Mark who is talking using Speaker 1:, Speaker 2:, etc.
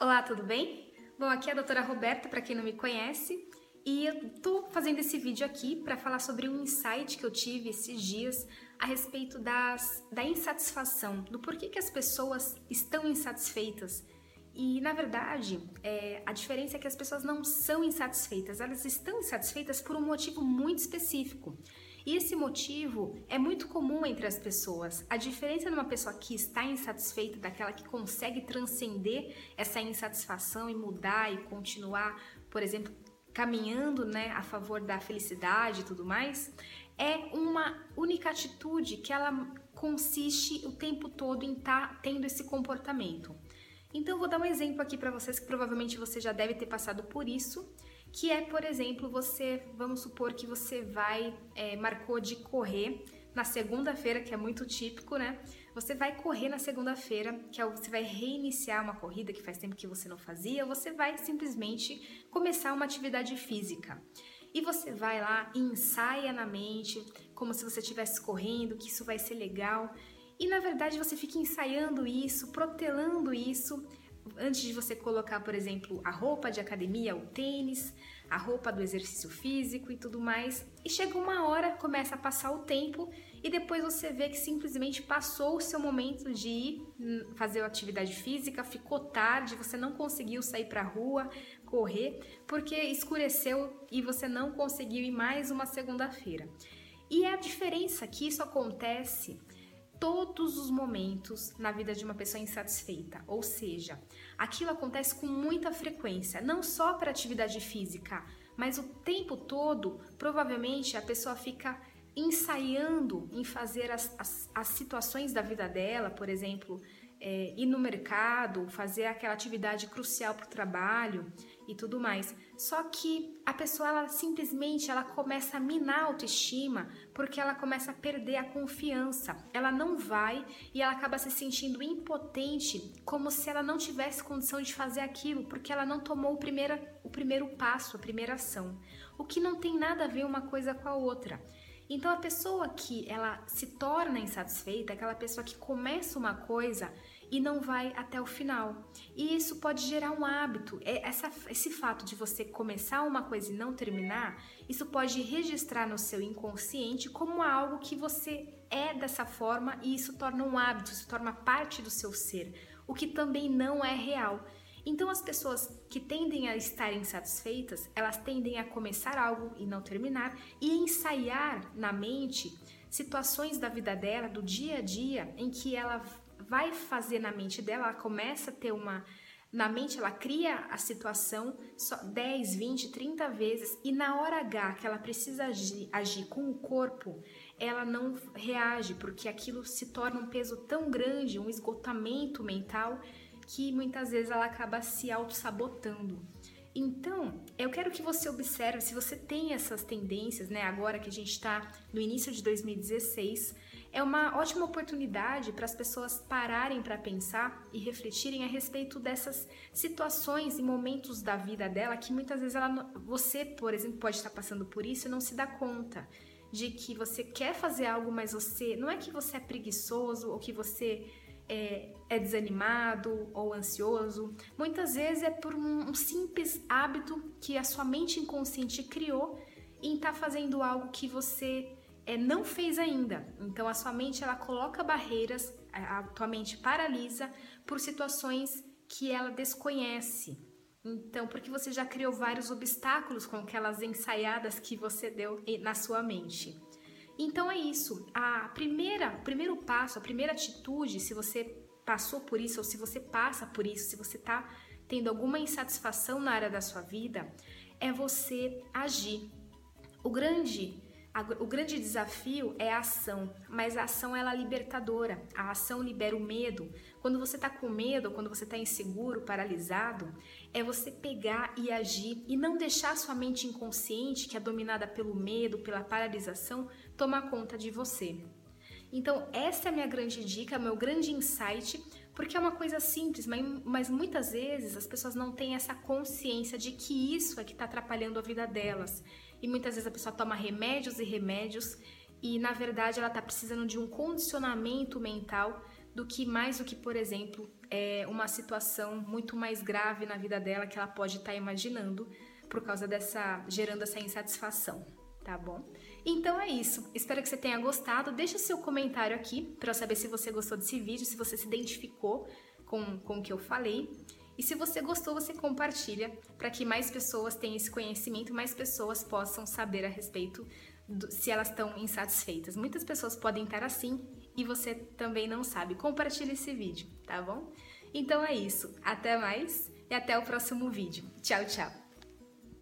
Speaker 1: Olá, tudo bem? Bom, aqui é a doutora Roberta, para quem não me conhece, e eu tô fazendo esse vídeo aqui para falar sobre um insight que eu tive esses dias a respeito das, da insatisfação, do porquê que as pessoas estão insatisfeitas. E na verdade, é, a diferença é que as pessoas não são insatisfeitas, elas estão insatisfeitas por um motivo muito específico. E esse motivo é muito comum entre as pessoas. A diferença de uma pessoa que está insatisfeita daquela que consegue transcender essa insatisfação e mudar e continuar, por exemplo, caminhando né, a favor da felicidade e tudo mais, é uma única atitude que ela consiste o tempo todo em estar tá tendo esse comportamento. Então, eu vou dar um exemplo aqui para vocês que provavelmente você já deve ter passado por isso que é, por exemplo, você, vamos supor que você vai, é, marcou de correr na segunda-feira, que é muito típico, né? Você vai correr na segunda-feira, que é, você vai reiniciar uma corrida que faz tempo que você não fazia, ou você vai simplesmente começar uma atividade física. E você vai lá e ensaia na mente, como se você estivesse correndo, que isso vai ser legal. E na verdade você fica ensaiando isso, protelando isso, antes de você colocar, por exemplo, a roupa de academia, o tênis, a roupa do exercício físico e tudo mais. E chega uma hora, começa a passar o tempo e depois você vê que simplesmente passou o seu momento de ir hum, fazer atividade física, ficou tarde, você não conseguiu sair para a rua, correr, porque escureceu e você não conseguiu ir mais uma segunda-feira. E é a diferença que isso acontece todos os momentos na vida de uma pessoa insatisfeita, ou seja, aquilo acontece com muita frequência, não só para atividade física, mas o tempo todo, provavelmente a pessoa fica ensaiando em fazer as, as, as situações da vida dela, por exemplo, é, ir no mercado, fazer aquela atividade crucial para o trabalho e tudo mais. Só que a pessoa ela simplesmente ela começa a minar a autoestima porque ela começa a perder a confiança. Ela não vai e ela acaba se sentindo impotente, como se ela não tivesse condição de fazer aquilo porque ela não tomou o primeiro, o primeiro passo, a primeira ação. O que não tem nada a ver uma coisa com a outra. Então a pessoa que ela se torna insatisfeita, aquela pessoa que começa uma coisa e não vai até o final. E isso pode gerar um hábito. É, essa, esse fato de você começar uma coisa e não terminar, isso pode registrar no seu inconsciente como algo que você é dessa forma e isso torna um hábito, isso torna parte do seu ser, o que também não é real. Então, as pessoas que tendem a estar insatisfeitas, elas tendem a começar algo e não terminar e ensaiar na mente situações da vida dela, do dia a dia, em que ela vai fazer na mente dela, ela começa a ter uma. Na mente, ela cria a situação só 10, 20, 30 vezes e na hora H que ela precisa agir, agir com o corpo, ela não reage, porque aquilo se torna um peso tão grande, um esgotamento mental que muitas vezes ela acaba se auto-sabotando. Então, eu quero que você observe se você tem essas tendências, né? Agora que a gente está no início de 2016, é uma ótima oportunidade para as pessoas pararem para pensar e refletirem a respeito dessas situações e momentos da vida dela que muitas vezes ela, você, por exemplo, pode estar passando por isso e não se dá conta de que você quer fazer algo, mas você não é que você é preguiçoso ou que você é, é desanimado ou ansioso. Muitas vezes é por um, um simples hábito que a sua mente inconsciente criou em estar tá fazendo algo que você é, não fez ainda. Então a sua mente ela coloca barreiras, a, a tua mente paralisa por situações que ela desconhece. Então, porque você já criou vários obstáculos com aquelas ensaiadas que você deu na sua mente. Então é isso. A primeira, o primeiro passo, a primeira atitude, se você passou por isso ou se você passa por isso, se você está tendo alguma insatisfação na área da sua vida, é você agir. O grande o grande desafio é a ação, mas a ação ela é libertadora. A ação libera o medo. Quando você está com medo, quando você está inseguro, paralisado, é você pegar e agir e não deixar sua mente inconsciente, que é dominada pelo medo, pela paralisação, tomar conta de você. Então, essa é a minha grande dica, meu grande insight, porque é uma coisa simples, mas, mas muitas vezes as pessoas não têm essa consciência de que isso é que está atrapalhando a vida delas. E muitas vezes a pessoa toma remédios e remédios e na verdade ela está precisando de um condicionamento mental do que mais do que, por exemplo, é uma situação muito mais grave na vida dela que ela pode estar tá imaginando por causa dessa gerando essa insatisfação, tá bom? Então é isso. Espero que você tenha gostado. Deixa o seu comentário aqui para saber se você gostou desse vídeo, se você se identificou com, com o que eu falei. E se você gostou, você compartilha para que mais pessoas tenham esse conhecimento, mais pessoas possam saber a respeito do, se elas estão insatisfeitas. Muitas pessoas podem estar assim e você também não sabe. Compartilhe esse vídeo, tá bom? Então é isso. Até mais e até o próximo vídeo. Tchau, tchau!